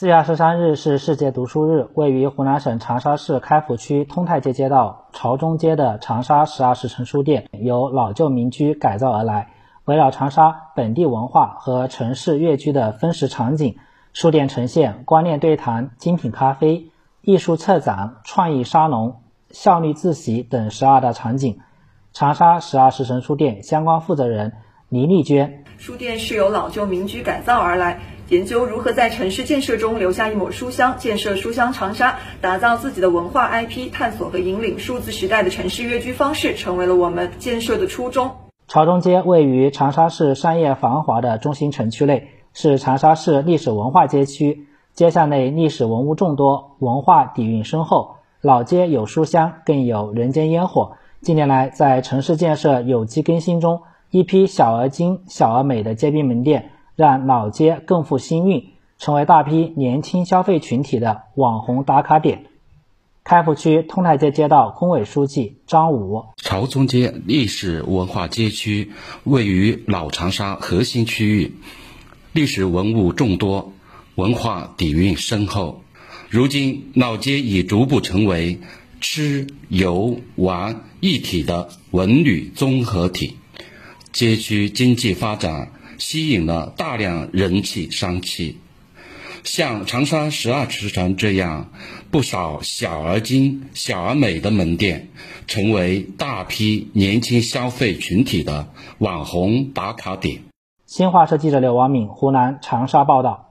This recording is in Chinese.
四月二十三日是世界读书日，位于湖南省长沙市开府区通泰街街道朝中街的长沙十二时辰书店，由老旧民居改造而来，围绕长沙本地文化和城市粤居的分时场景，书店呈现观念对谈、精品咖啡、艺术策展、创意沙龙、效率自习等十二大场景。长沙十二时辰书店相关负责人倪丽娟：书店是由老旧民居改造而来。研究如何在城市建设中留下一抹书香，建设书香长沙，打造自己的文化 IP，探索和引领数字时代的城市约居方式，成为了我们建设的初衷。朝中街位于长沙市商业繁华的中心城区内，是长沙市历史文化街区。街巷内历史文物众多，文化底蕴深厚。老街有书香，更有人间烟火。近年来，在城市建设有机更新中，一批小而精、小而美的街边门店。让老街更富新韵，成为大批年轻消费群体的网红打卡点。开福区通泰街街道工委书记张武：朝中街历史文化街区位于老长沙核心区域，历史文物众多，文化底蕴深厚。如今，老街已逐步成为吃游玩一体的文旅综合体，街区经济发展。吸引了大量人气商气，像长沙十二时辰这样不少小而精、小而美的门店，成为大批年轻消费群体的网红打卡点。新华社记者刘王敏，湖南长沙报道。